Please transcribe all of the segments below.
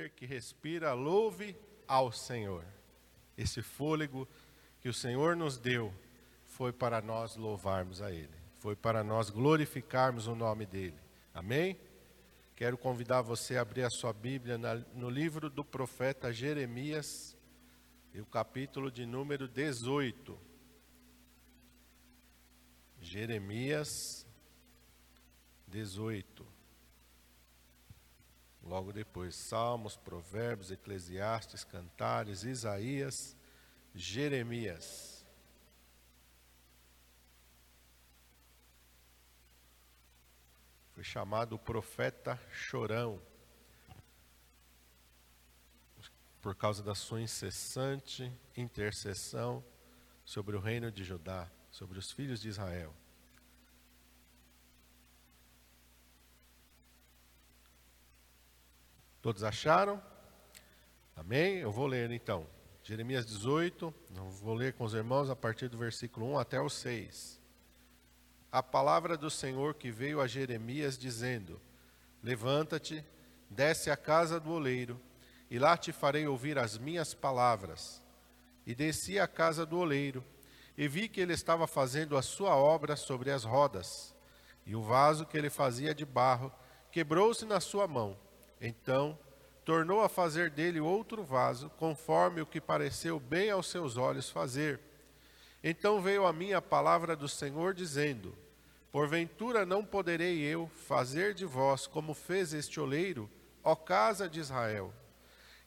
ser que respira, louve ao Senhor. Esse fôlego que o Senhor nos deu foi para nós louvarmos a Ele, foi para nós glorificarmos o nome dEle. Amém? Quero convidar você a abrir a sua Bíblia no livro do profeta Jeremias, o capítulo de número 18. Jeremias 18. Logo depois, Salmos, Provérbios, Eclesiastes, Cantares, Isaías, Jeremias. Foi chamado o profeta chorão, por causa da sua incessante intercessão sobre o reino de Judá, sobre os filhos de Israel. Todos acharam? Amém? Eu vou ler então. Jeremias 18, eu vou ler com os irmãos a partir do versículo 1 até o 6. A palavra do Senhor que veio a Jeremias dizendo: Levanta-te, desce à casa do oleiro, e lá te farei ouvir as minhas palavras. E desci à casa do oleiro, e vi que ele estava fazendo a sua obra sobre as rodas, e o vaso que ele fazia de barro quebrou-se na sua mão então tornou a fazer dele outro vaso, conforme o que pareceu bem aos seus olhos fazer. Então veio a mim a palavra do Senhor, dizendo: Porventura não poderei eu fazer de vós como fez este oleiro, ó casa de Israel.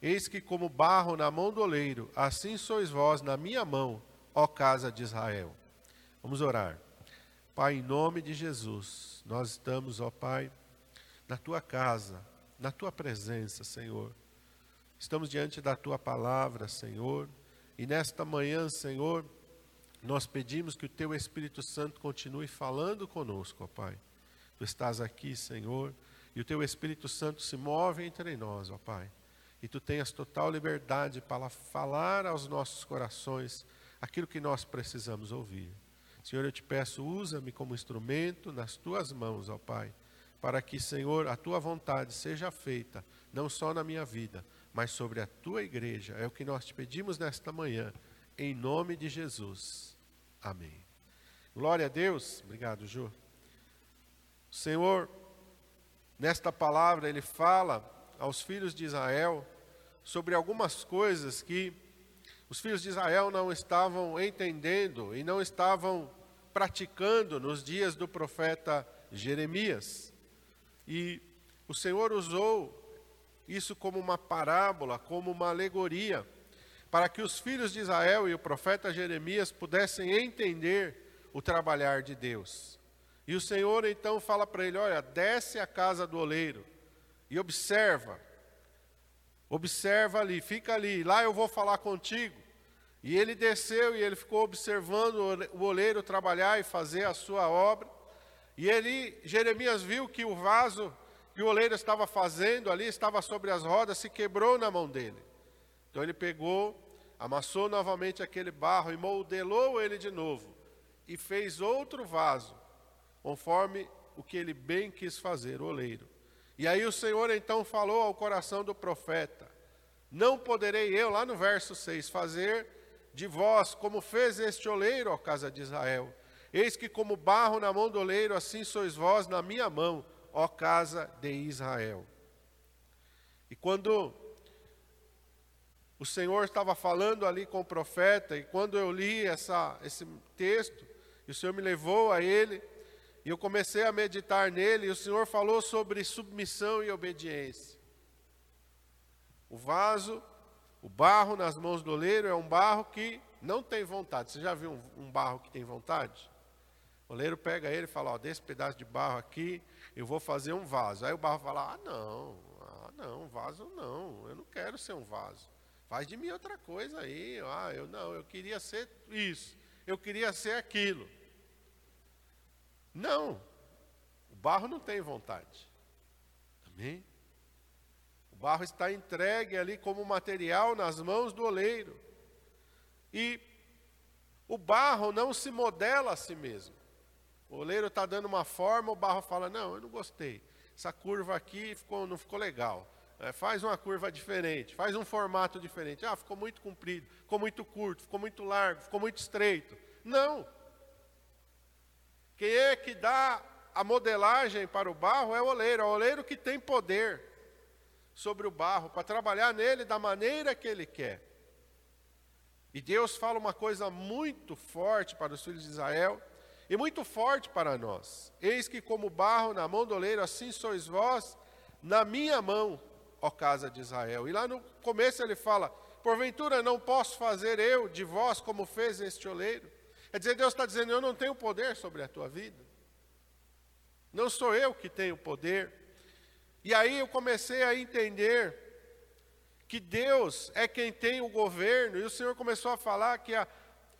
Eis que, como barro na mão do oleiro, assim sois vós na minha mão, ó casa de Israel. Vamos orar. Pai, em nome de Jesus, nós estamos, ó Pai, na tua casa na tua presença, Senhor. Estamos diante da tua palavra, Senhor, e nesta manhã, Senhor, nós pedimos que o teu Espírito Santo continue falando conosco, ó Pai. Tu estás aqui, Senhor, e o teu Espírito Santo se move entre nós, ó Pai. E tu tenhas total liberdade para falar aos nossos corações aquilo que nós precisamos ouvir. Senhor, eu te peço, usa-me como instrumento nas tuas mãos, ó Pai para que, Senhor, a tua vontade seja feita, não só na minha vida, mas sobre a tua igreja. É o que nós te pedimos nesta manhã, em nome de Jesus. Amém. Glória a Deus. Obrigado, Ju. O Senhor, nesta palavra, ele fala aos filhos de Israel sobre algumas coisas que os filhos de Israel não estavam entendendo e não estavam praticando nos dias do profeta Jeremias. E o Senhor usou isso como uma parábola, como uma alegoria, para que os filhos de Israel e o profeta Jeremias pudessem entender o trabalhar de Deus. E o Senhor então fala para ele: Olha, desce à casa do oleiro e observa, observa ali, fica ali, lá eu vou falar contigo. E ele desceu e ele ficou observando o oleiro trabalhar e fazer a sua obra. E ele, Jeremias viu que o vaso que o oleiro estava fazendo ali, estava sobre as rodas, se quebrou na mão dele. Então ele pegou, amassou novamente aquele barro e modelou ele de novo. E fez outro vaso, conforme o que ele bem quis fazer, o oleiro. E aí o Senhor então falou ao coração do profeta: Não poderei eu, lá no verso 6, fazer de vós como fez este oleiro, ó casa de Israel Eis que, como barro na mão do oleiro, assim sois vós na minha mão, ó casa de Israel. E quando o Senhor estava falando ali com o profeta, e quando eu li essa, esse texto, e o Senhor me levou a ele, e eu comecei a meditar nele, e o Senhor falou sobre submissão e obediência. O vaso, o barro nas mãos do oleiro é um barro que não tem vontade. Você já viu um, um barro que tem vontade? Oleiro pega ele e fala, ó, desse pedaço de barro aqui, eu vou fazer um vaso. Aí o barro fala, ah não, ah não, vaso não, eu não quero ser um vaso. Faz de mim outra coisa aí. Ah, eu não, eu queria ser isso, eu queria ser aquilo. Não, o barro não tem vontade. Amém? O barro está entregue ali como material nas mãos do oleiro. E o barro não se modela a si mesmo. O oleiro está dando uma forma, o barro fala: Não, eu não gostei. Essa curva aqui ficou, não ficou legal. É, faz uma curva diferente, faz um formato diferente. Ah, ficou muito comprido, ficou muito curto, ficou muito largo, ficou muito estreito. Não. Quem é que dá a modelagem para o barro é o oleiro, é o oleiro que tem poder sobre o barro para trabalhar nele da maneira que ele quer. E Deus fala uma coisa muito forte para os filhos de Israel e muito forte para nós. Eis que como barro na mão do oleiro, assim sois vós na minha mão, ó casa de Israel. E lá no começo ele fala: Porventura não posso fazer eu de vós como fez este oleiro? Quer dizer, Deus está dizendo: Eu não tenho poder sobre a tua vida. Não sou eu que tenho poder. E aí eu comecei a entender que Deus é quem tem o governo, e o Senhor começou a falar que a,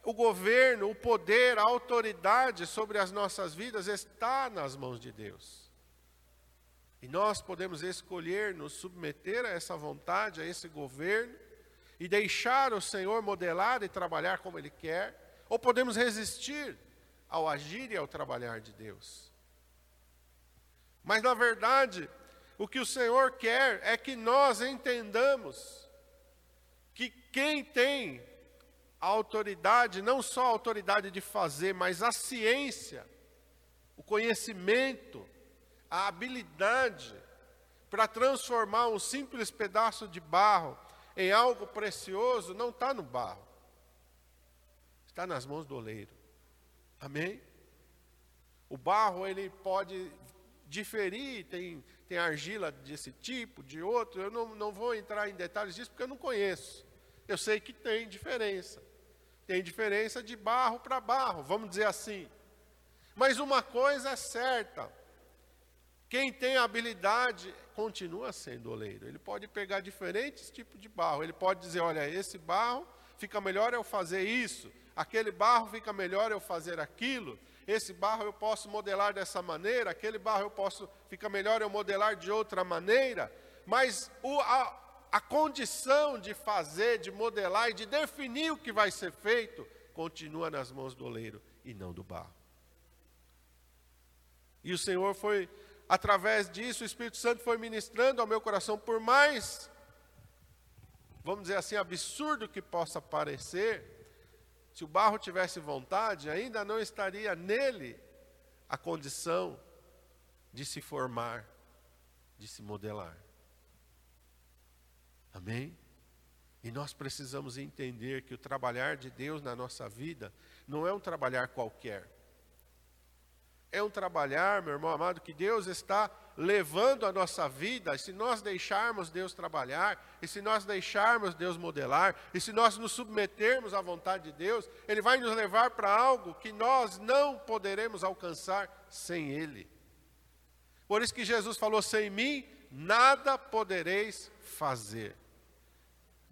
o governo, o poder, a autoridade sobre as nossas vidas está nas mãos de Deus. E nós podemos escolher nos submeter a essa vontade, a esse governo, e deixar o Senhor modelar e trabalhar como Ele quer, ou podemos resistir ao agir e ao trabalhar de Deus. Mas, na verdade, o que o Senhor quer é que nós entendamos que quem tem a autoridade, não só a autoridade de fazer, mas a ciência, o conhecimento, a habilidade para transformar um simples pedaço de barro em algo precioso, não está no barro, está nas mãos do oleiro. Amém? O barro ele pode diferir, tem tem argila desse tipo, de outro. Eu não, não vou entrar em detalhes disso porque eu não conheço. Eu sei que tem diferença. Tem diferença de barro para barro, vamos dizer assim. Mas uma coisa é certa: quem tem habilidade continua sendo oleiro. Ele pode pegar diferentes tipos de barro. Ele pode dizer: olha, esse barro fica melhor eu fazer isso, aquele barro fica melhor eu fazer aquilo esse barro eu posso modelar dessa maneira, aquele barro eu posso, fica melhor eu modelar de outra maneira, mas o, a, a condição de fazer, de modelar e de definir o que vai ser feito, continua nas mãos do oleiro e não do barro. E o Senhor foi, através disso, o Espírito Santo foi ministrando ao meu coração, por mais, vamos dizer assim, absurdo que possa parecer, se o barro tivesse vontade, ainda não estaria nele a condição de se formar, de se modelar. Amém? E nós precisamos entender que o trabalhar de Deus na nossa vida não é um trabalhar qualquer. É um trabalhar, meu irmão amado, que Deus está levando a nossa vida, e se nós deixarmos Deus trabalhar, e se nós deixarmos Deus modelar, e se nós nos submetermos à vontade de Deus, Ele vai nos levar para algo que nós não poderemos alcançar sem Ele. Por isso que Jesus falou: sem mim nada podereis fazer.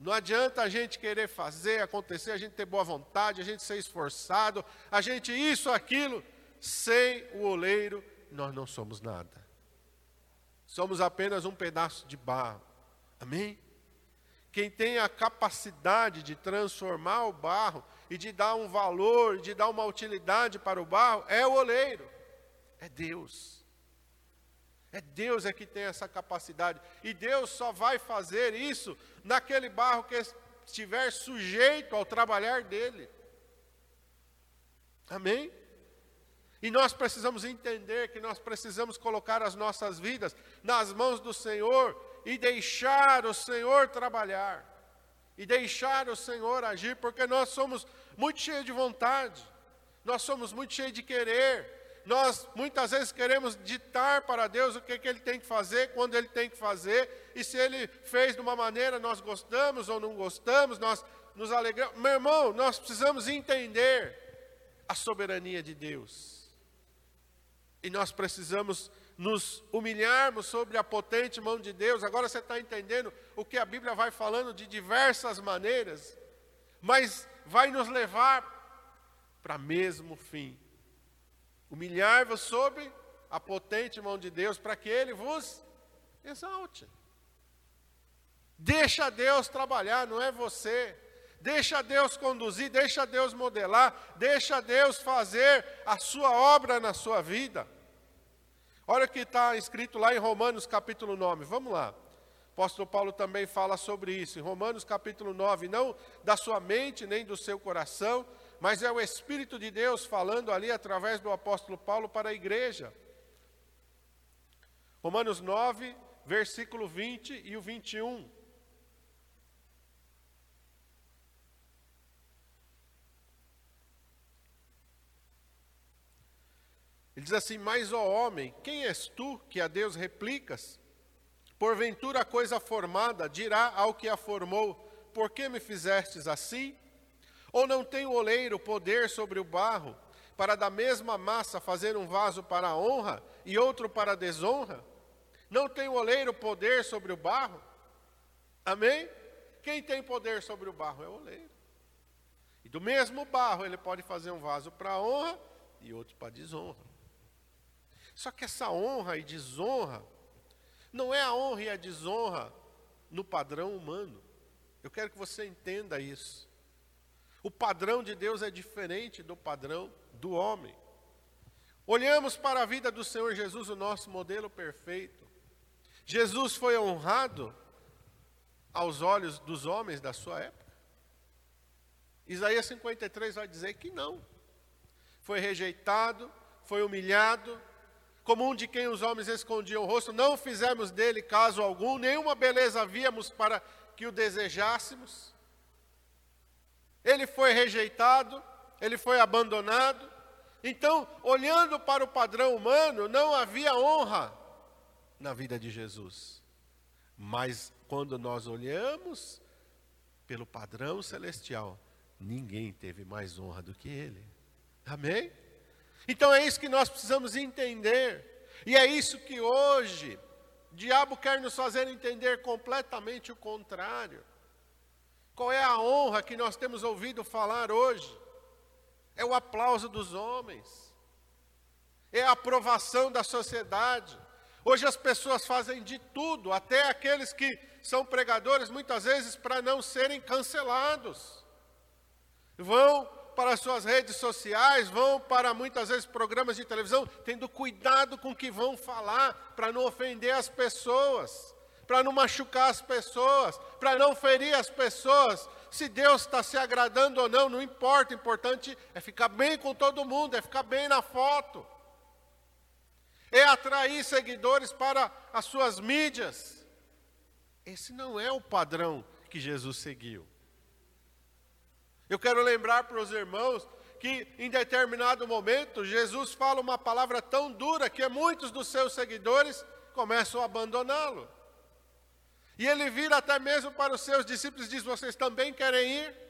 Não adianta a gente querer fazer acontecer, a gente ter boa vontade, a gente ser esforçado, a gente isso, aquilo, sem o oleiro, nós não somos nada. Somos apenas um pedaço de barro. Amém? Quem tem a capacidade de transformar o barro e de dar um valor, de dar uma utilidade para o barro, é o oleiro. É Deus. É Deus é que tem essa capacidade. E Deus só vai fazer isso naquele barro que estiver sujeito ao trabalhar dele. Amém? E nós precisamos entender que nós precisamos colocar as nossas vidas nas mãos do Senhor e deixar o Senhor trabalhar, e deixar o Senhor agir, porque nós somos muito cheios de vontade, nós somos muito cheios de querer, nós muitas vezes queremos ditar para Deus o que, que Ele tem que fazer, quando Ele tem que fazer, e se Ele fez de uma maneira, nós gostamos ou não gostamos, nós nos alegramos. Meu irmão, nós precisamos entender a soberania de Deus. E nós precisamos nos humilharmos sobre a potente mão de Deus. Agora você está entendendo o que a Bíblia vai falando de diversas maneiras, mas vai nos levar para mesmo fim. Humilhar-vos sobre a potente mão de Deus, para que Ele vos exalte. Deixa Deus trabalhar, não é você. Deixa Deus conduzir, deixa Deus modelar, deixa Deus fazer a sua obra na sua vida. Olha o que está escrito lá em Romanos capítulo 9, vamos lá. O apóstolo Paulo também fala sobre isso. Em Romanos capítulo 9, não da sua mente nem do seu coração, mas é o Espírito de Deus falando ali através do apóstolo Paulo para a igreja. Romanos 9, versículo 20 e o 21. Ele diz assim: Mas, ó homem, quem és tu que a Deus replicas? Porventura a coisa formada dirá ao que a formou: Por que me fizestes assim? Ou não tem o oleiro poder sobre o barro, para da mesma massa fazer um vaso para a honra e outro para a desonra? Não tem o oleiro poder sobre o barro? Amém? Quem tem poder sobre o barro é o oleiro. E do mesmo barro ele pode fazer um vaso para a honra e outro para a desonra. Só que essa honra e desonra não é a honra e a desonra no padrão humano. Eu quero que você entenda isso. O padrão de Deus é diferente do padrão do homem. Olhamos para a vida do Senhor Jesus, o nosso modelo perfeito. Jesus foi honrado aos olhos dos homens da sua época? Isaías 53 vai dizer que não. Foi rejeitado, foi humilhado, como um de quem os homens escondiam o rosto, não fizemos dele caso algum, nenhuma beleza víamos para que o desejássemos. Ele foi rejeitado, ele foi abandonado. Então, olhando para o padrão humano, não havia honra na vida de Jesus. Mas quando nós olhamos pelo padrão celestial, ninguém teve mais honra do que ele. Amém? Então é isso que nós precisamos entender. E é isso que hoje o diabo quer nos fazer entender completamente o contrário. Qual é a honra que nós temos ouvido falar hoje? É o aplauso dos homens, é a aprovação da sociedade, Hoje as pessoas fazem de tudo, até aqueles que são pregadores, muitas vezes para não serem cancelados. Vão para suas redes sociais, vão para muitas vezes programas de televisão, tendo cuidado com o que vão falar, para não ofender as pessoas, para não machucar as pessoas, para não ferir as pessoas. Se Deus está se agradando ou não, não importa, o importante é ficar bem com todo mundo, é ficar bem na foto é atrair seguidores para as suas mídias. Esse não é o padrão que Jesus seguiu. Eu quero lembrar para os irmãos que em determinado momento Jesus fala uma palavra tão dura que muitos dos seus seguidores começam a abandoná-lo. E ele vira até mesmo para os seus discípulos e diz: Vocês também querem ir?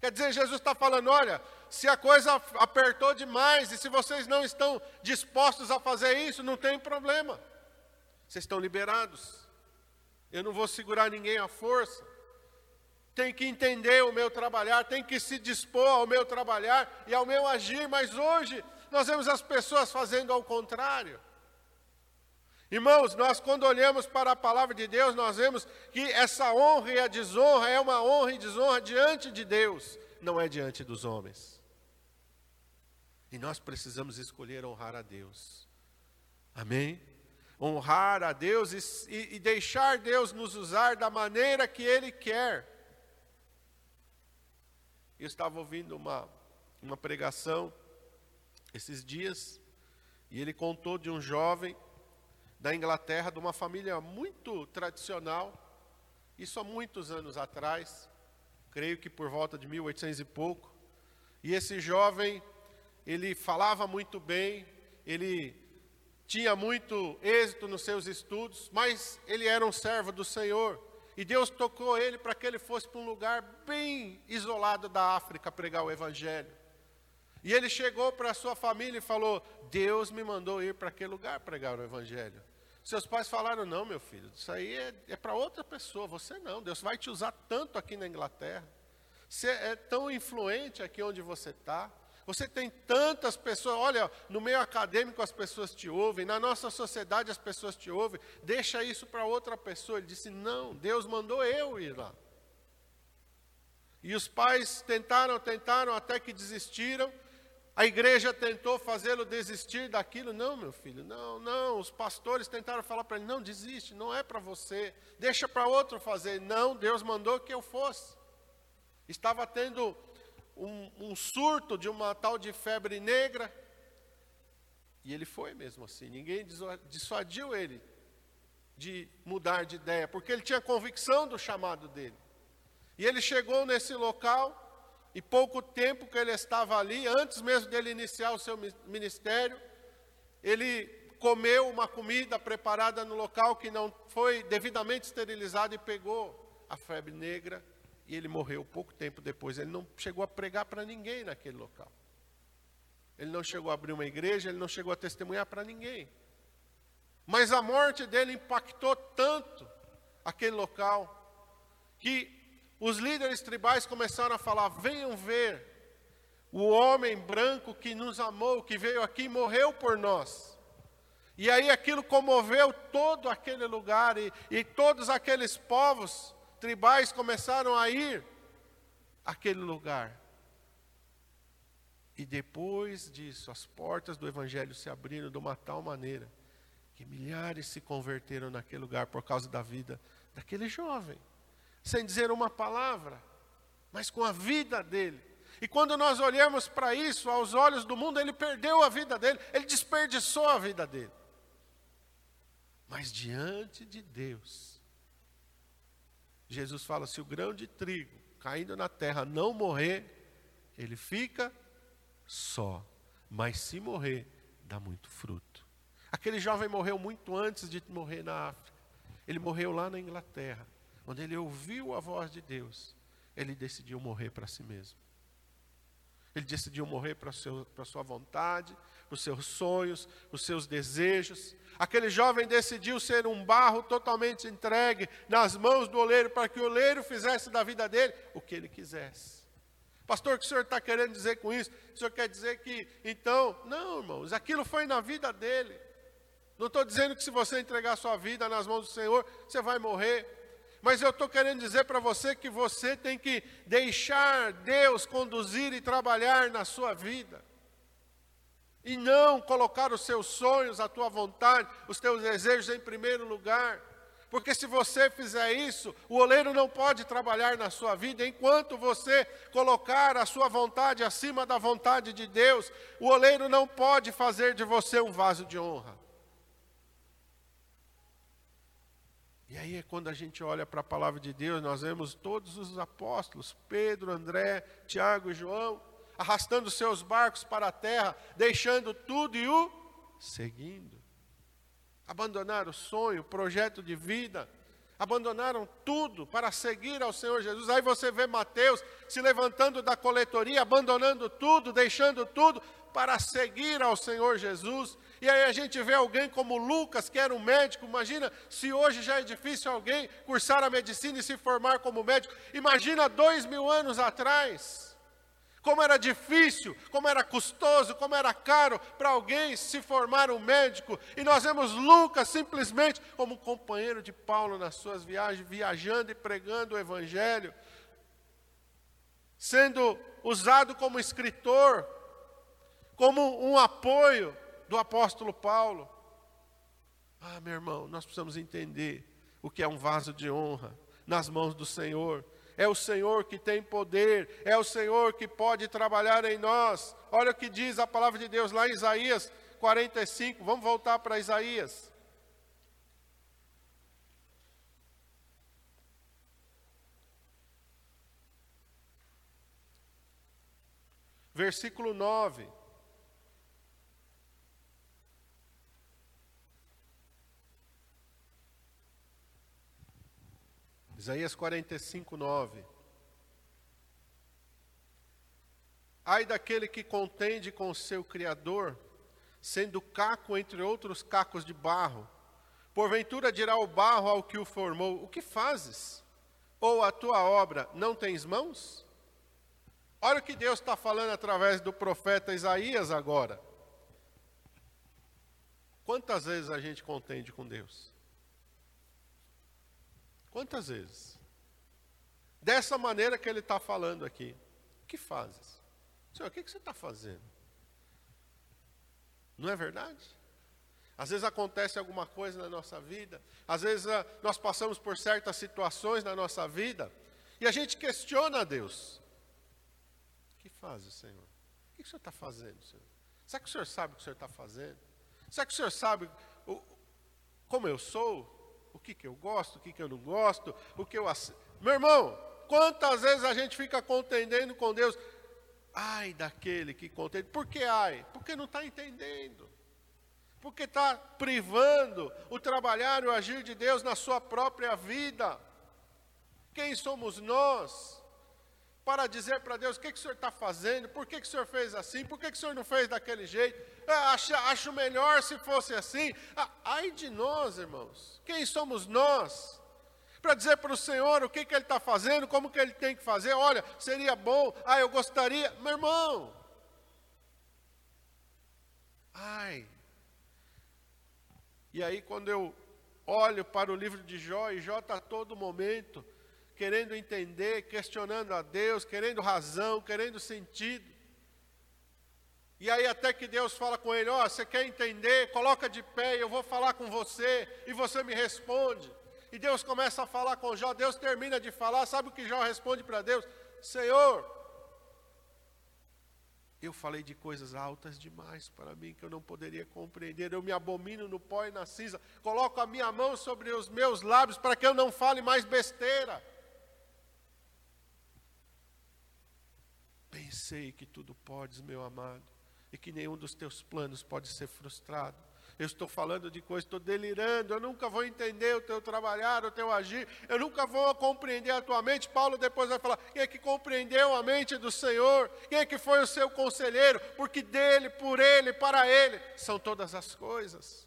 Quer dizer, Jesus está falando: olha, se a coisa apertou demais e se vocês não estão dispostos a fazer isso, não tem problema. Vocês estão liberados. Eu não vou segurar ninguém à força. Tem que entender o meu trabalhar, tem que se dispor ao meu trabalhar e ao meu agir, mas hoje nós vemos as pessoas fazendo ao contrário. Irmãos, nós quando olhamos para a palavra de Deus, nós vemos que essa honra e a desonra é uma honra e desonra diante de Deus, não é diante dos homens. E nós precisamos escolher honrar a Deus. Amém? Honrar a Deus e, e deixar Deus nos usar da maneira que Ele quer. Eu estava ouvindo uma, uma pregação esses dias, e ele contou de um jovem da Inglaterra, de uma família muito tradicional, isso há muitos anos atrás, creio que por volta de 1800 e pouco. E esse jovem, ele falava muito bem, ele tinha muito êxito nos seus estudos, mas ele era um servo do Senhor. E Deus tocou ele para que ele fosse para um lugar bem isolado da África pregar o Evangelho. E ele chegou para a sua família e falou: Deus me mandou ir para aquele lugar pregar o Evangelho. Seus pais falaram: Não, meu filho, isso aí é, é para outra pessoa, você não. Deus vai te usar tanto aqui na Inglaterra. Você é tão influente aqui onde você está. Você tem tantas pessoas, olha, no meio acadêmico as pessoas te ouvem, na nossa sociedade as pessoas te ouvem, deixa isso para outra pessoa. Ele disse: Não, Deus mandou eu ir lá. E os pais tentaram, tentaram, até que desistiram. A igreja tentou fazê-lo desistir daquilo. Não, meu filho, não, não. Os pastores tentaram falar para ele: não, desiste, não é para você, deixa para outro fazer. Não, Deus mandou que eu fosse. Estava tendo um, um surto de uma tal de febre negra. E ele foi mesmo assim. Ninguém dissuadiu ele de mudar de ideia, porque ele tinha convicção do chamado dele. E ele chegou nesse local e pouco tempo que ele estava ali, antes mesmo dele iniciar o seu ministério, ele comeu uma comida preparada no local que não foi devidamente esterilizada e pegou a febre negra e ele morreu pouco tempo depois. Ele não chegou a pregar para ninguém naquele local. Ele não chegou a abrir uma igreja, ele não chegou a testemunhar para ninguém. Mas a morte dele impactou tanto aquele local que os líderes tribais começaram a falar: venham ver o homem branco que nos amou, que veio aqui e morreu por nós. E aí aquilo comoveu todo aquele lugar, e, e todos aqueles povos tribais começaram a ir àquele lugar. E depois disso, as portas do Evangelho se abriram de uma tal maneira que milhares se converteram naquele lugar por causa da vida daquele jovem sem dizer uma palavra, mas com a vida dele. E quando nós olhamos para isso, aos olhos do mundo, ele perdeu a vida dele, ele desperdiçou a vida dele. Mas diante de Deus, Jesus fala: se o grão de trigo caindo na terra não morrer, ele fica só, mas se morrer, dá muito fruto. Aquele jovem morreu muito antes de morrer na África, ele morreu lá na Inglaterra. Quando ele ouviu a voz de Deus, ele decidiu morrer para si mesmo. Ele decidiu morrer para a sua vontade, para os seus sonhos, os seus desejos. Aquele jovem decidiu ser um barro totalmente entregue nas mãos do oleiro, para que o oleiro fizesse da vida dele o que ele quisesse. Pastor, o que o senhor está querendo dizer com isso? O senhor quer dizer que, então, não, irmãos, aquilo foi na vida dele. Não estou dizendo que se você entregar sua vida nas mãos do Senhor, você vai morrer. Mas eu estou querendo dizer para você que você tem que deixar Deus conduzir e trabalhar na sua vida. E não colocar os seus sonhos, a tua vontade, os teus desejos em primeiro lugar. Porque se você fizer isso, o oleiro não pode trabalhar na sua vida enquanto você colocar a sua vontade acima da vontade de Deus. O oleiro não pode fazer de você um vaso de honra. E aí é quando a gente olha para a palavra de Deus, nós vemos todos os apóstolos, Pedro, André, Tiago e João, arrastando seus barcos para a terra, deixando tudo e o seguindo. Abandonaram o sonho, o projeto de vida, abandonaram tudo para seguir ao Senhor Jesus. Aí você vê Mateus se levantando da coletoria, abandonando tudo, deixando tudo para seguir ao Senhor Jesus. E aí a gente vê alguém como Lucas, que era um médico. Imagina se hoje já é difícil alguém cursar a medicina e se formar como médico. Imagina dois mil anos atrás. Como era difícil, como era custoso, como era caro para alguém se formar um médico. E nós vemos Lucas simplesmente como companheiro de Paulo nas suas viagens, viajando e pregando o Evangelho, sendo usado como escritor, como um apoio do apóstolo Paulo. Ah, meu irmão, nós precisamos entender o que é um vaso de honra nas mãos do Senhor. É o Senhor que tem poder, é o Senhor que pode trabalhar em nós. Olha o que diz a palavra de Deus lá em Isaías 45. Vamos voltar para Isaías. Versículo 9. Isaías 45, 9. Ai daquele que contende com o seu Criador, sendo caco entre outros cacos de barro. Porventura dirá o barro ao que o formou: O que fazes? Ou a tua obra não tens mãos? Olha o que Deus está falando através do profeta Isaías agora. Quantas vezes a gente contende com Deus? Quantas vezes? Dessa maneira que ele está falando aqui. O que fazes? Senhor, o que, que você está fazendo? Não é verdade? Às vezes acontece alguma coisa na nossa vida, às vezes ah, nós passamos por certas situações na nossa vida e a gente questiona a Deus. O que faz Senhor? O que o Senhor está fazendo, Senhor? Será que o Senhor sabe o que o Senhor está fazendo? Será que o Senhor sabe o, como eu sou? Que, que eu gosto, o que, que eu não gosto, o que eu Meu irmão, quantas vezes a gente fica contendendo com Deus? Ai daquele que contende. Por que ai? Porque não está entendendo porque está privando o trabalhar e o agir de Deus na sua própria vida. Quem somos nós para dizer para Deus o que, que o Senhor está fazendo, por que, que o Senhor fez assim, por que, que o Senhor não fez daquele jeito? Ah, acho, acho melhor se fosse assim. Ai de nós, irmãos, quem somos nós? Para dizer para o Senhor o que, que Ele está fazendo, como que Ele tem que fazer, olha, seria bom, ah, eu gostaria, meu irmão. Ai, e aí, quando eu olho para o livro de Jó, e Jó está todo momento querendo entender, questionando a Deus, querendo razão, querendo sentido. E aí, até que Deus fala com ele: Ó, oh, você quer entender? Coloca de pé, eu vou falar com você, e você me responde. E Deus começa a falar com Jó, Deus termina de falar, sabe o que Jó responde para Deus? Senhor, eu falei de coisas altas demais para mim que eu não poderia compreender. Eu me abomino no pó e na cinza. Coloco a minha mão sobre os meus lábios para que eu não fale mais besteira. Pensei que tudo podes, meu amado, e que nenhum dos teus planos pode ser frustrado eu estou falando de coisa, estou delirando, eu nunca vou entender o teu trabalhar, o teu agir, eu nunca vou compreender a tua mente. Paulo depois vai falar: quem é que compreendeu a mente do Senhor? Quem é que foi o seu conselheiro? Porque dele, por ele, para ele são todas as coisas.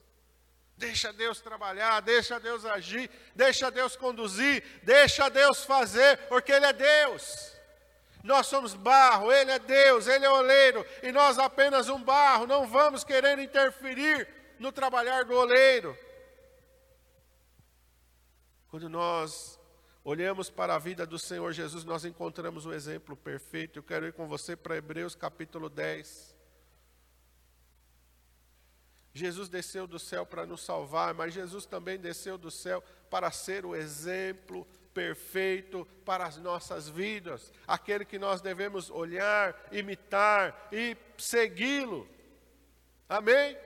Deixa Deus trabalhar, deixa Deus agir, deixa Deus conduzir, deixa Deus fazer, porque Ele é Deus. Nós somos barro, Ele é Deus, Ele é oleiro, e nós apenas um barro, não vamos querer interferir no trabalhar do oleiro. Quando nós olhamos para a vida do Senhor Jesus, nós encontramos o um exemplo perfeito. Eu quero ir com você para Hebreus capítulo 10. Jesus desceu do céu para nos salvar, mas Jesus também desceu do céu para ser o exemplo perfeito para as nossas vidas, aquele que nós devemos olhar, imitar e segui-lo. Amém?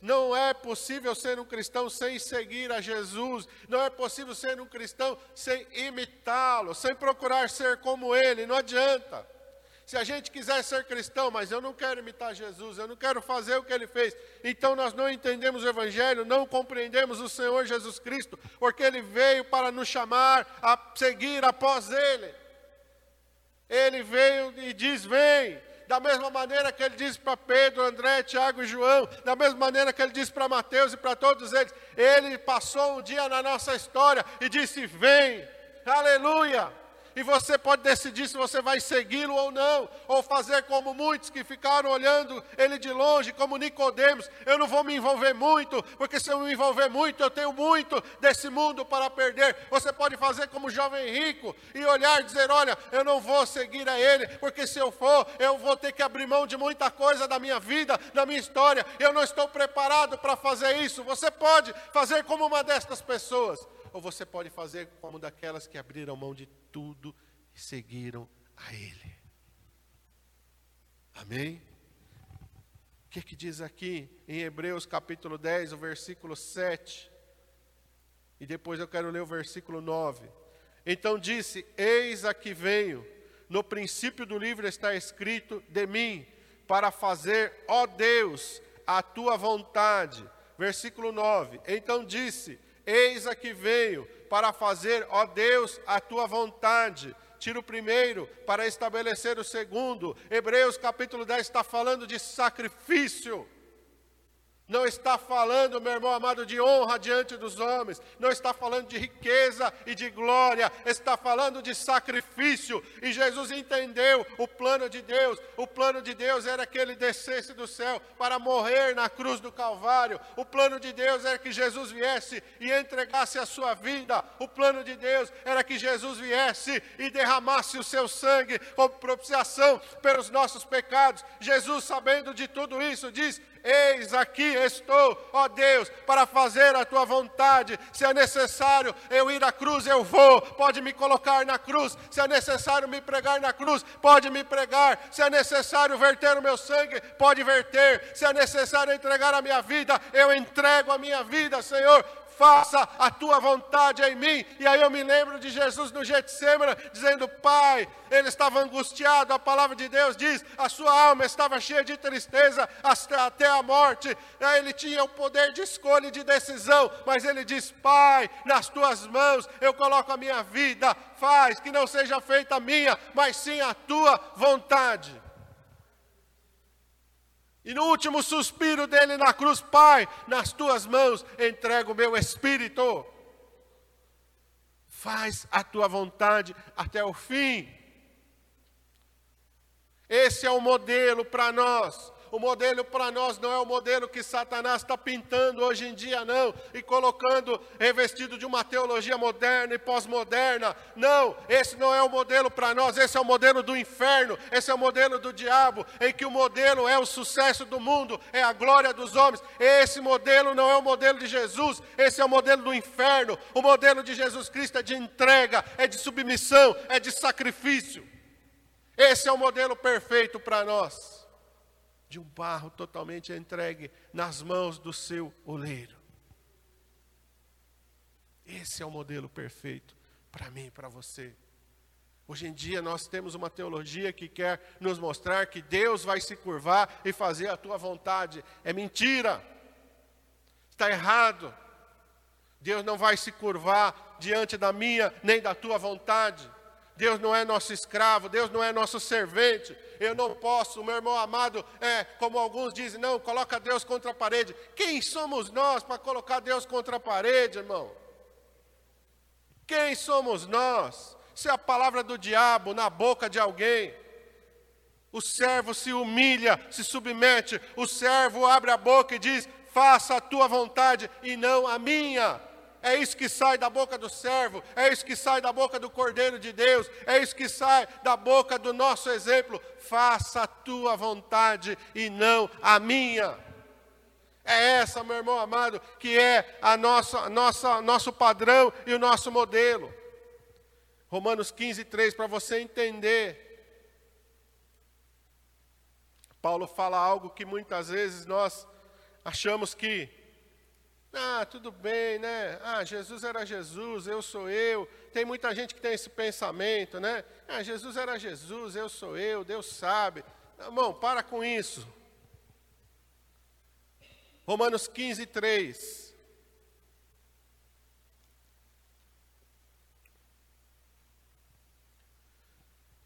Não é possível ser um cristão sem seguir a Jesus. Não é possível ser um cristão sem imitá-lo, sem procurar ser como ele. Não adianta. Se a gente quiser ser cristão, mas eu não quero imitar Jesus, eu não quero fazer o que ele fez, então nós não entendemos o Evangelho, não compreendemos o Senhor Jesus Cristo, porque ele veio para nos chamar a seguir após ele. Ele veio e diz: Vem, da mesma maneira que ele disse para Pedro, André, Tiago e João, da mesma maneira que ele disse para Mateus e para todos eles, ele passou um dia na nossa história e disse: Vem, aleluia. E você pode decidir se você vai segui-lo ou não, ou fazer como muitos que ficaram olhando ele de longe, como Nicodemos, eu não vou me envolver muito, porque se eu me envolver muito, eu tenho muito desse mundo para perder. Você pode fazer como jovem rico e olhar e dizer: "Olha, eu não vou seguir a ele, porque se eu for, eu vou ter que abrir mão de muita coisa da minha vida, da minha história. Eu não estou preparado para fazer isso". Você pode fazer como uma destas pessoas ou você pode fazer como daquelas que abriram mão de tudo e seguiram a Ele. Amém? O que, que diz aqui em Hebreus capítulo 10, o versículo 7? E depois eu quero ler o versículo 9. Então disse: Eis aqui venho. No princípio do livro está escrito de mim, para fazer, ó Deus, a tua vontade. Versículo 9. Então disse: Eis aqui venho para fazer, ó Deus, a tua vontade. Tira o primeiro para estabelecer o segundo. Hebreus capítulo 10 está falando de sacrifício. Não está falando, meu irmão amado, de honra diante dos homens, não está falando de riqueza e de glória, está falando de sacrifício. E Jesus entendeu o plano de Deus. O plano de Deus era que ele descesse do céu para morrer na cruz do Calvário. O plano de Deus era que Jesus viesse e entregasse a sua vida. O plano de Deus era que Jesus viesse e derramasse o seu sangue como propiciação pelos nossos pecados. Jesus, sabendo de tudo isso, diz: Eis aqui estou, ó Deus, para fazer a tua vontade. Se é necessário eu ir à cruz, eu vou. Pode me colocar na cruz. Se é necessário me pregar na cruz, pode me pregar. Se é necessário verter o meu sangue, pode verter. Se é necessário entregar a minha vida, eu entrego a minha vida, Senhor faça a tua vontade em mim. E aí eu me lembro de Jesus no Getsemane, dizendo, Pai, ele estava angustiado, a palavra de Deus diz, a sua alma estava cheia de tristeza até a morte. Ele tinha o poder de escolha e de decisão, mas ele diz, Pai, nas tuas mãos eu coloco a minha vida, faz que não seja feita a minha, mas sim a tua vontade. E no último suspiro dele na cruz, Pai, nas tuas mãos entrego o meu espírito. Faz a tua vontade até o fim. Esse é o modelo para nós. O modelo para nós não é o modelo que Satanás está pintando hoje em dia, não, e colocando revestido de uma teologia moderna e pós-moderna. Não, esse não é o modelo para nós, esse é o modelo do inferno, esse é o modelo do diabo, em que o modelo é o sucesso do mundo, é a glória dos homens. Esse modelo não é o modelo de Jesus, esse é o modelo do inferno. O modelo de Jesus Cristo é de entrega, é de submissão, é de sacrifício. Esse é o modelo perfeito para nós de um barro totalmente entregue nas mãos do seu oleiro. Esse é o modelo perfeito para mim e para você. Hoje em dia nós temos uma teologia que quer nos mostrar que Deus vai se curvar e fazer a tua vontade. É mentira. Está errado. Deus não vai se curvar diante da minha nem da tua vontade. Deus não é nosso escravo, Deus não é nosso servente. Eu não posso, meu irmão amado, é como alguns dizem, não, coloca Deus contra a parede. Quem somos nós para colocar Deus contra a parede, irmão? Quem somos nós? Se a palavra do diabo na boca de alguém, o servo se humilha, se submete, o servo abre a boca e diz: Faça a tua vontade e não a minha. É isso que sai da boca do servo, é isso que sai da boca do Cordeiro de Deus, é isso que sai da boca do nosso exemplo. Faça a tua vontade e não a minha. É essa, meu irmão amado, que é a nossa, nossa, nosso padrão e o nosso modelo. Romanos 15, 3, para você entender. Paulo fala algo que muitas vezes nós achamos que ah, tudo bem, né? Ah, Jesus era Jesus, eu sou eu. Tem muita gente que tem esse pensamento, né? Ah, Jesus era Jesus, eu sou eu, Deus sabe. Irmão, para com isso. Romanos 15, 3.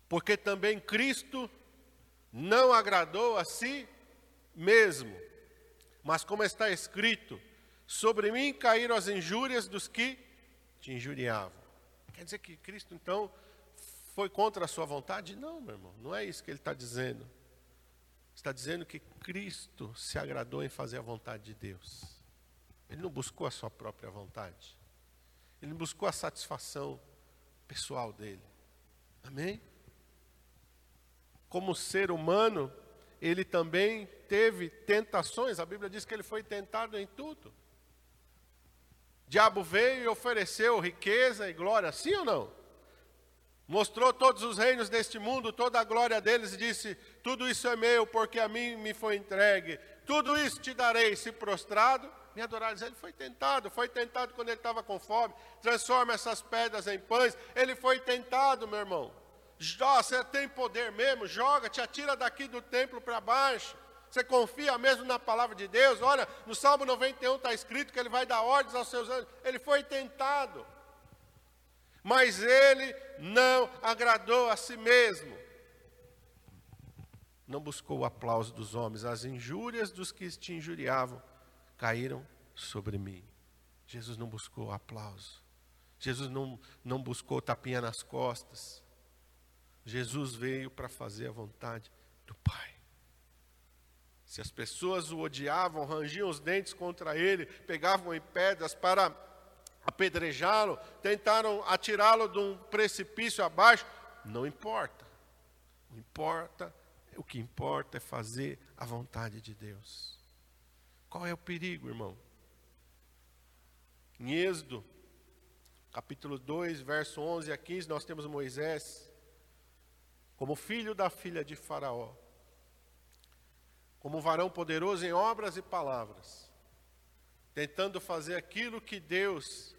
Porque também Cristo não agradou a si mesmo, mas como está escrito, Sobre mim caíram as injúrias dos que te injuriavam. Quer dizer que Cristo, então, foi contra a sua vontade? Não, meu irmão, não é isso que ele está dizendo. Está dizendo que Cristo se agradou em fazer a vontade de Deus. Ele não buscou a sua própria vontade. Ele buscou a satisfação pessoal dele. Amém? Como ser humano, ele também teve tentações. A Bíblia diz que ele foi tentado em tudo diabo veio e ofereceu riqueza e glória, sim ou não? Mostrou todos os reinos deste mundo, toda a glória deles e disse: Tudo isso é meu, porque a mim me foi entregue. Tudo isso te darei, se prostrado, me adorares. Ele foi tentado, foi tentado quando ele estava com fome. Transforma essas pedras em pães. Ele foi tentado, meu irmão. Você tem poder mesmo, joga, te atira daqui do templo para baixo. Você confia mesmo na palavra de Deus? Olha, no Salmo 91 está escrito que ele vai dar ordens aos seus anjos. Ele foi tentado, mas ele não agradou a si mesmo. Não buscou o aplauso dos homens, as injúrias dos que te injuriavam caíram sobre mim. Jesus não buscou aplauso. Jesus não, não buscou tapinha nas costas. Jesus veio para fazer a vontade do Pai. Se as pessoas o odiavam, rangiam os dentes contra ele, pegavam em pedras para apedrejá-lo, tentaram atirá-lo de um precipício abaixo, não importa. O importa, o que importa é fazer a vontade de Deus. Qual é o perigo, irmão? Em Êxodo, capítulo 2, verso 11 a 15, nós temos Moisés como filho da filha de Faraó, como varão poderoso em obras e palavras, tentando fazer aquilo que Deus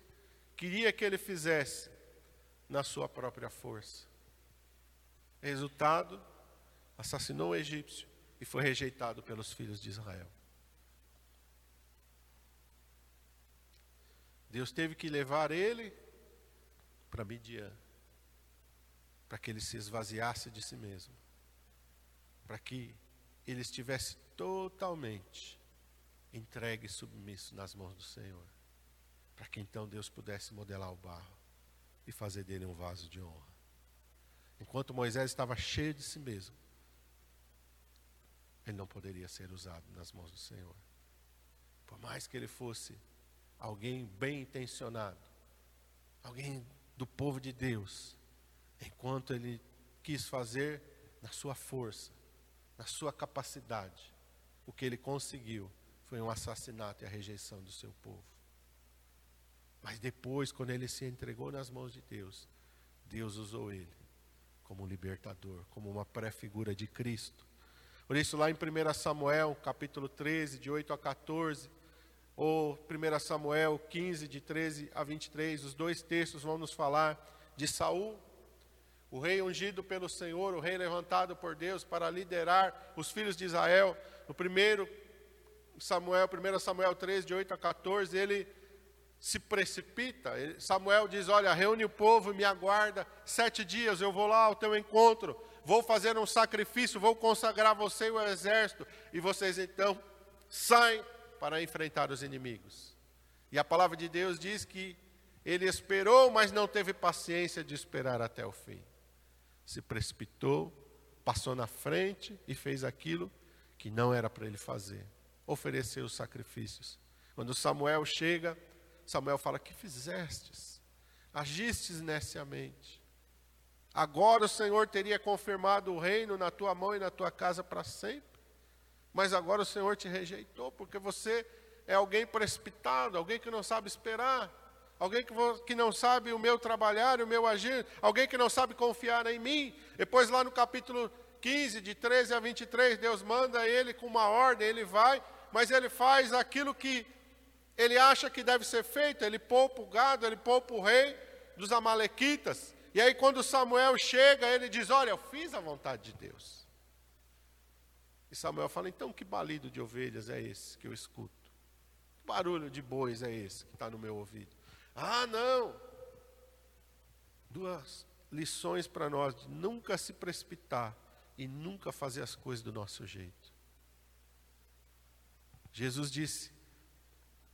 queria que ele fizesse na sua própria força. Resultado, assassinou o egípcio e foi rejeitado pelos filhos de Israel. Deus teve que levar ele para Midian, para que ele se esvaziasse de si mesmo, para que ele estivesse totalmente entregue e submisso nas mãos do Senhor, para que então Deus pudesse modelar o barro e fazer dele um vaso de honra. Enquanto Moisés estava cheio de si mesmo, ele não poderia ser usado nas mãos do Senhor. Por mais que ele fosse alguém bem intencionado, alguém do povo de Deus, enquanto ele quis fazer na sua força, na sua capacidade, o que ele conseguiu foi um assassinato e a rejeição do seu povo. Mas depois, quando ele se entregou nas mãos de Deus, Deus usou ele como libertador, como uma pré-figura de Cristo. Por isso, lá em 1 Samuel, capítulo 13, de 8 a 14, ou 1 Samuel 15, de 13 a 23, os dois textos vão nos falar de Saul, o rei ungido pelo Senhor, o rei levantado por Deus para liderar os filhos de Israel. No primeiro Samuel, 1 Samuel 13, de 8 a 14, ele se precipita. Samuel diz: Olha, reúne o povo e me aguarda sete dias, eu vou lá ao teu encontro, vou fazer um sacrifício, vou consagrar você e o exército, e vocês então saem para enfrentar os inimigos. E a palavra de Deus diz que ele esperou, mas não teve paciência de esperar até o fim. Se precipitou, passou na frente e fez aquilo que não era para ele fazer ofereceu os sacrifícios. Quando Samuel chega, Samuel fala: Que fizestes? Agistes neciamente. Agora o Senhor teria confirmado o reino na tua mão e na tua casa para sempre. Mas agora o Senhor te rejeitou, porque você é alguém precipitado, alguém que não sabe esperar, alguém que, que não sabe o meu trabalhar, o meu agir, alguém que não sabe confiar em mim. Depois, lá no capítulo 15, de 13 a 23, Deus manda ele com uma ordem, ele vai, mas ele faz aquilo que ele acha que deve ser feito, ele poupa o gado, ele poupa o rei dos Amalequitas. E aí, quando Samuel chega, ele diz: Olha, eu fiz a vontade de Deus. E Samuel fala: Então, que balido de ovelhas é esse que eu escuto? Que barulho de bois é esse que está no meu ouvido? Ah, não! Duas lições para nós: de nunca se precipitar e nunca fazer as coisas do nosso jeito. Jesus disse: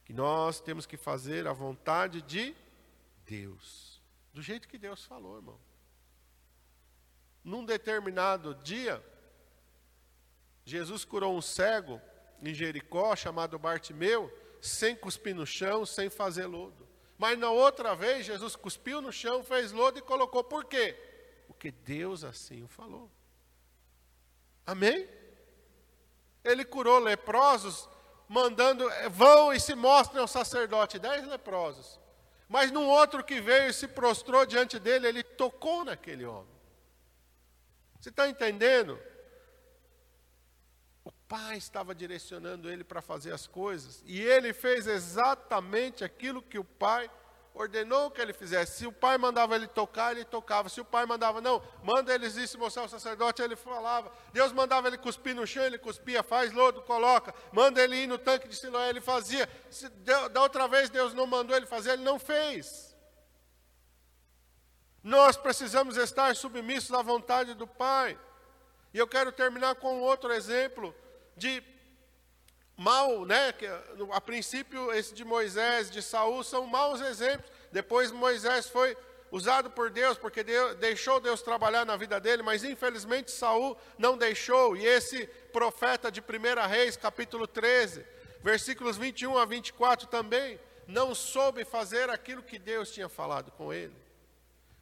que nós temos que fazer a vontade de Deus, do jeito que Deus falou, irmão. Num determinado dia, Jesus curou um cego em Jericó, chamado Bartimeu, sem cuspir no chão, sem fazer lodo. Mas na outra vez, Jesus cuspiu no chão, fez lodo e colocou. Por quê? Porque Deus assim o falou. Amém? Ele curou leprosos mandando, eh, vão e se mostrem ao sacerdote, dez leprosos. Mas num outro que veio e se prostrou diante dele, ele tocou naquele homem. Você está entendendo? Pai estava direcionando ele para fazer as coisas, e ele fez exatamente aquilo que o pai ordenou que ele fizesse. Se o pai mandava ele tocar, ele tocava. Se o pai mandava, não, manda eles ir se mostrar ao sacerdote, ele falava. Deus mandava ele cuspir no chão, ele cuspia, faz lodo, coloca. Manda ele ir no tanque de Siloé, ele fazia. Se, da outra vez Deus não mandou ele fazer, ele não fez. Nós precisamos estar submissos à vontade do Pai. E eu quero terminar com outro exemplo de mal, né? A princípio, esse de Moisés, de Saul, são maus exemplos. Depois Moisés foi usado por Deus, porque Deus, deixou Deus trabalhar na vida dele, mas infelizmente Saul não deixou. E esse profeta de 1 Reis, capítulo 13, versículos 21 a 24 também, não soube fazer aquilo que Deus tinha falado com ele.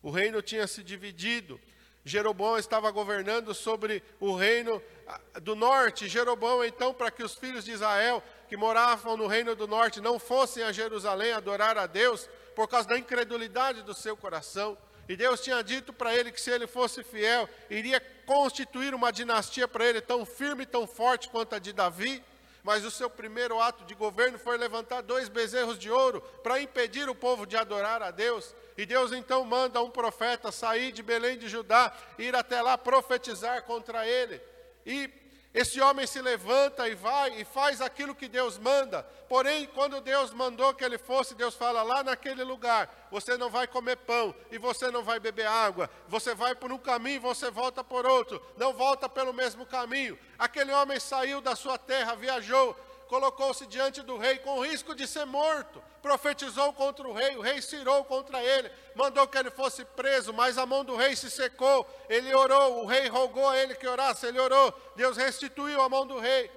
O reino tinha se dividido. Jeroboão estava governando sobre o reino ah, do norte. Jeroboão, então, para que os filhos de Israel que moravam no reino do norte não fossem a Jerusalém adorar a Deus por causa da incredulidade do seu coração. E Deus tinha dito para ele que se ele fosse fiel, iria constituir uma dinastia para ele tão firme e tão forte quanto a de Davi. Mas o seu primeiro ato de governo foi levantar dois bezerros de ouro para impedir o povo de adorar a Deus. E Deus então manda um profeta sair de Belém de Judá, ir até lá profetizar contra ele. E esse homem se levanta e vai e faz aquilo que Deus manda. Porém, quando Deus mandou que ele fosse, Deus fala: lá naquele lugar, você não vai comer pão e você não vai beber água. Você vai por um caminho e você volta por outro. Não volta pelo mesmo caminho. Aquele homem saiu da sua terra, viajou, colocou-se diante do rei com risco de ser morto, profetizou contra o rei, o rei cirou contra ele, mandou que ele fosse preso, mas a mão do rei se secou, ele orou, o rei rogou a ele que orasse, ele orou, Deus restituiu a mão do rei.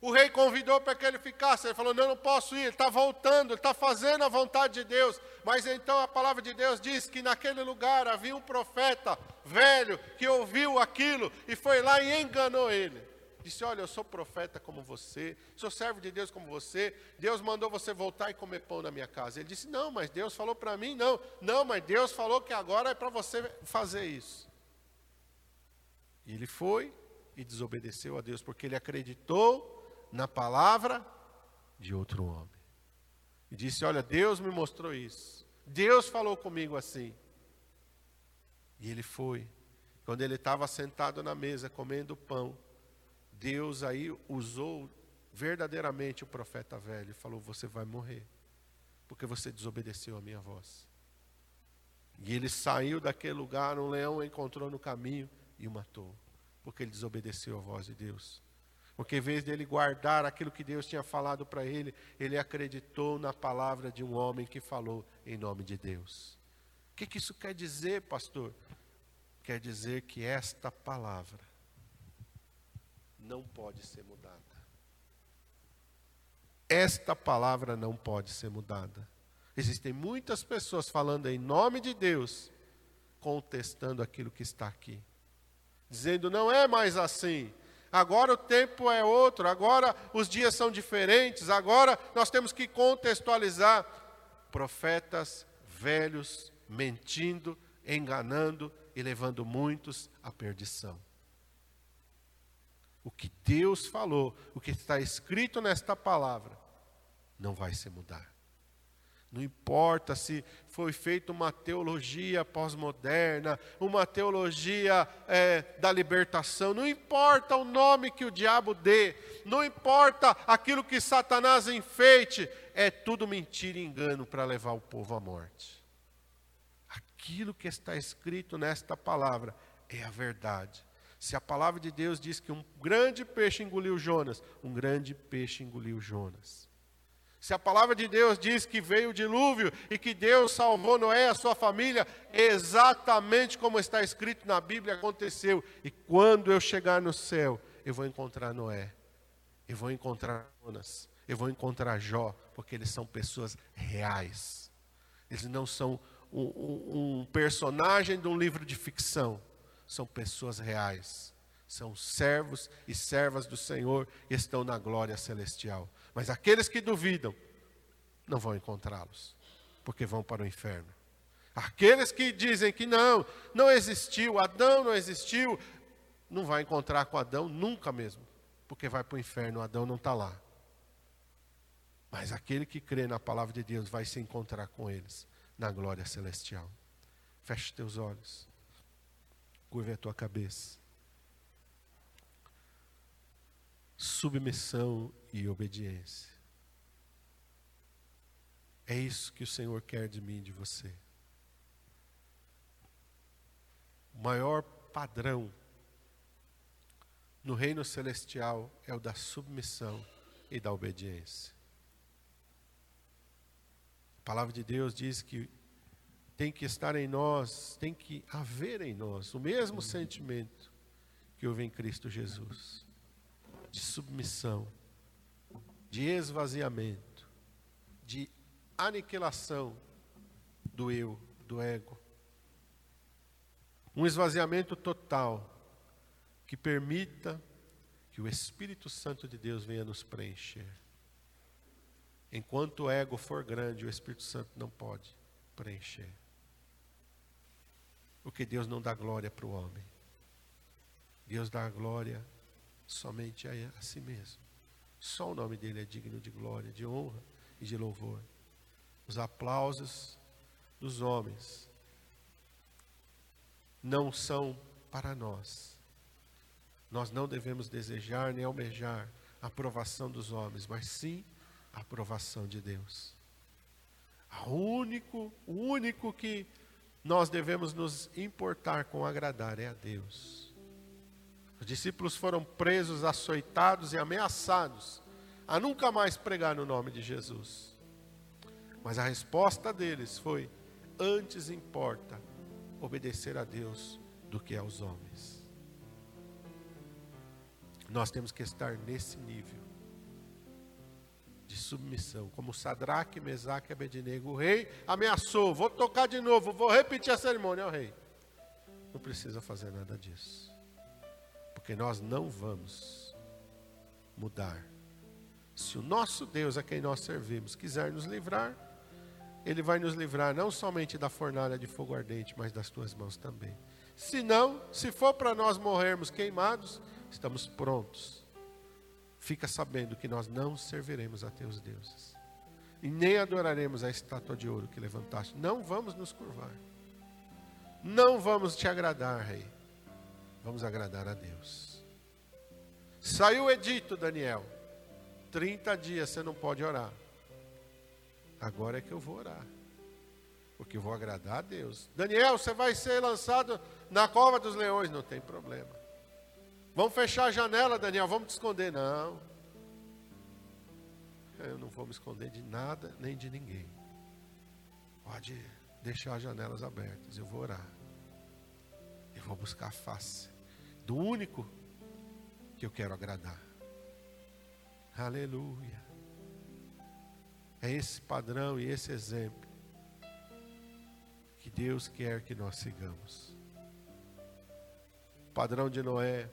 O rei convidou para que ele ficasse, ele falou: Não, não posso ir, ele está voltando, ele está fazendo a vontade de Deus. Mas então a palavra de Deus diz que naquele lugar havia um profeta velho que ouviu aquilo e foi lá e enganou ele disse: Olha, eu sou profeta como você, sou servo de Deus como você, Deus mandou você voltar e comer pão na minha casa. Ele disse: Não, mas Deus falou para mim, não, não, mas Deus falou que agora é para você fazer isso. E ele foi e desobedeceu a Deus, porque ele acreditou na palavra de outro homem. E disse: Olha, Deus me mostrou isso, Deus falou comigo assim. E ele foi. Quando ele estava sentado na mesa comendo pão, Deus aí usou verdadeiramente o profeta velho e falou: Você vai morrer, porque você desobedeceu a minha voz. E ele saiu daquele lugar, um leão o encontrou no caminho e o matou, porque ele desobedeceu a voz de Deus. Porque em vez dele guardar aquilo que Deus tinha falado para ele, ele acreditou na palavra de um homem que falou em nome de Deus. O que, que isso quer dizer, pastor? Quer dizer que esta palavra não pode ser mudada. Esta palavra não pode ser mudada. Existem muitas pessoas falando em nome de Deus, contestando aquilo que está aqui, dizendo não é mais assim. Agora o tempo é outro, agora os dias são diferentes, agora nós temos que contextualizar profetas velhos mentindo, enganando e levando muitos à perdição. O que Deus falou, o que está escrito nesta palavra, não vai se mudar. Não importa se foi feita uma teologia pós-moderna, uma teologia é, da libertação, não importa o nome que o diabo dê, não importa aquilo que Satanás enfeite, é tudo mentira e engano para levar o povo à morte. Aquilo que está escrito nesta palavra é a verdade. Se a palavra de Deus diz que um grande peixe engoliu Jonas, um grande peixe engoliu Jonas. Se a palavra de Deus diz que veio o dilúvio e que Deus salvou Noé e a sua família, exatamente como está escrito na Bíblia aconteceu. E quando eu chegar no céu, eu vou encontrar Noé, eu vou encontrar Jonas, eu vou encontrar Jó, porque eles são pessoas reais. Eles não são um, um, um personagem de um livro de ficção são pessoas reais, são servos e servas do Senhor e estão na glória celestial. Mas aqueles que duvidam, não vão encontrá-los, porque vão para o inferno. Aqueles que dizem que não, não existiu, Adão não existiu, não vai encontrar com Adão nunca mesmo, porque vai para o inferno, Adão não está lá. Mas aquele que crê na palavra de Deus vai se encontrar com eles na glória celestial. Feche teus olhos. Curve a tua cabeça. Submissão e obediência. É isso que o Senhor quer de mim e de você. O maior padrão no reino celestial é o da submissão e da obediência. A palavra de Deus diz que tem que estar em nós, tem que haver em nós o mesmo sentimento que houve em Cristo Jesus de submissão, de esvaziamento, de aniquilação do eu, do ego. Um esvaziamento total que permita que o Espírito Santo de Deus venha nos preencher. Enquanto o ego for grande, o Espírito Santo não pode preencher. Porque Deus não dá glória para o homem. Deus dá glória somente a, a si mesmo. Só o nome dele é digno de glória, de honra e de louvor. Os aplausos dos homens não são para nós. Nós não devemos desejar nem almejar a aprovação dos homens, mas sim a aprovação de Deus. O único, o único que nós devemos nos importar com agradar é a Deus. Os discípulos foram presos, açoitados e ameaçados a nunca mais pregar no nome de Jesus. Mas a resposta deles foi: antes importa obedecer a Deus do que aos homens. Nós temos que estar nesse nível de submissão, como Sadraque, Mesaque e Abednego. O rei ameaçou, vou tocar de novo, vou repetir a cerimônia ao rei. Não precisa fazer nada disso. Porque nós não vamos mudar. Se o nosso Deus, a quem nós servimos, quiser nos livrar, Ele vai nos livrar não somente da fornalha de fogo ardente, mas das tuas mãos também. Se não, se for para nós morrermos queimados, estamos prontos fica sabendo que nós não serviremos a teus deuses. E nem adoraremos a estátua de ouro que levantaste. Não vamos nos curvar. Não vamos te agradar, rei. Vamos agradar a Deus. Saiu o edito, Daniel. 30 dias você não pode orar. Agora é que eu vou orar. Porque eu vou agradar a Deus. Daniel, você vai ser lançado na cova dos leões. Não tem problema. Vamos fechar a janela, Daniel, vamos te esconder. Não. Eu não vou me esconder de nada nem de ninguém. Pode deixar as janelas abertas, eu vou orar. Eu vou buscar a face do único que eu quero agradar. Aleluia. É esse padrão e esse exemplo que Deus quer que nós sigamos. O padrão de Noé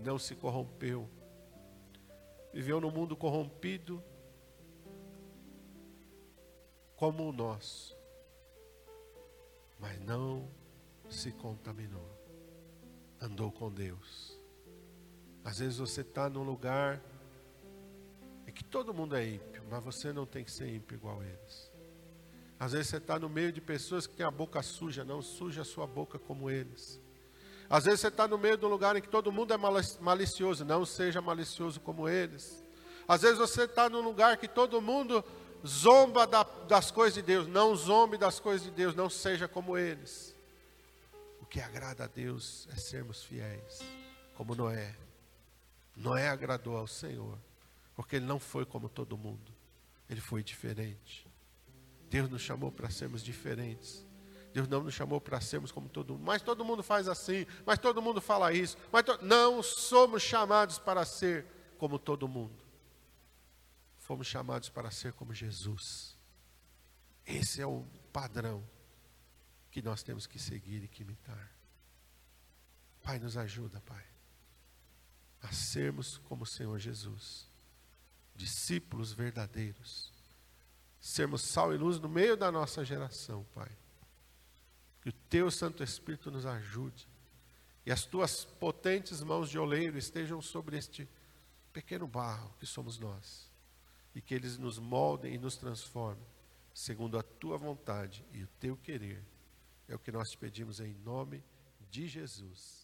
e não se corrompeu. Viveu num mundo corrompido como o nosso, mas não se contaminou. Andou com Deus. Às vezes você está num lugar em que todo mundo é ímpio, mas você não tem que ser ímpio igual eles. Às vezes você está no meio de pessoas que têm a boca suja, não suja a sua boca como eles. Às vezes você está no meio de um lugar em que todo mundo é malicioso, não seja malicioso como eles. Às vezes você está num lugar que todo mundo zomba da, das coisas de Deus, não zombe das coisas de Deus, não seja como eles. O que agrada a Deus é sermos fiéis, como Noé. Noé agradou ao Senhor, porque ele não foi como todo mundo, ele foi diferente. Deus nos chamou para sermos diferentes. Deus não nos chamou para sermos como todo mundo. Mas todo mundo faz assim, mas todo mundo fala isso. Mas to... não somos chamados para ser como todo mundo. Fomos chamados para ser como Jesus. Esse é o padrão que nós temos que seguir e que imitar. Pai, nos ajuda, Pai, a sermos como o Senhor Jesus, discípulos verdadeiros, sermos sal e luz no meio da nossa geração, Pai que o teu Santo Espírito nos ajude. E as tuas potentes mãos de oleiro estejam sobre este pequeno barro que somos nós. E que eles nos moldem e nos transformem, segundo a tua vontade e o teu querer. É o que nós te pedimos em nome de Jesus.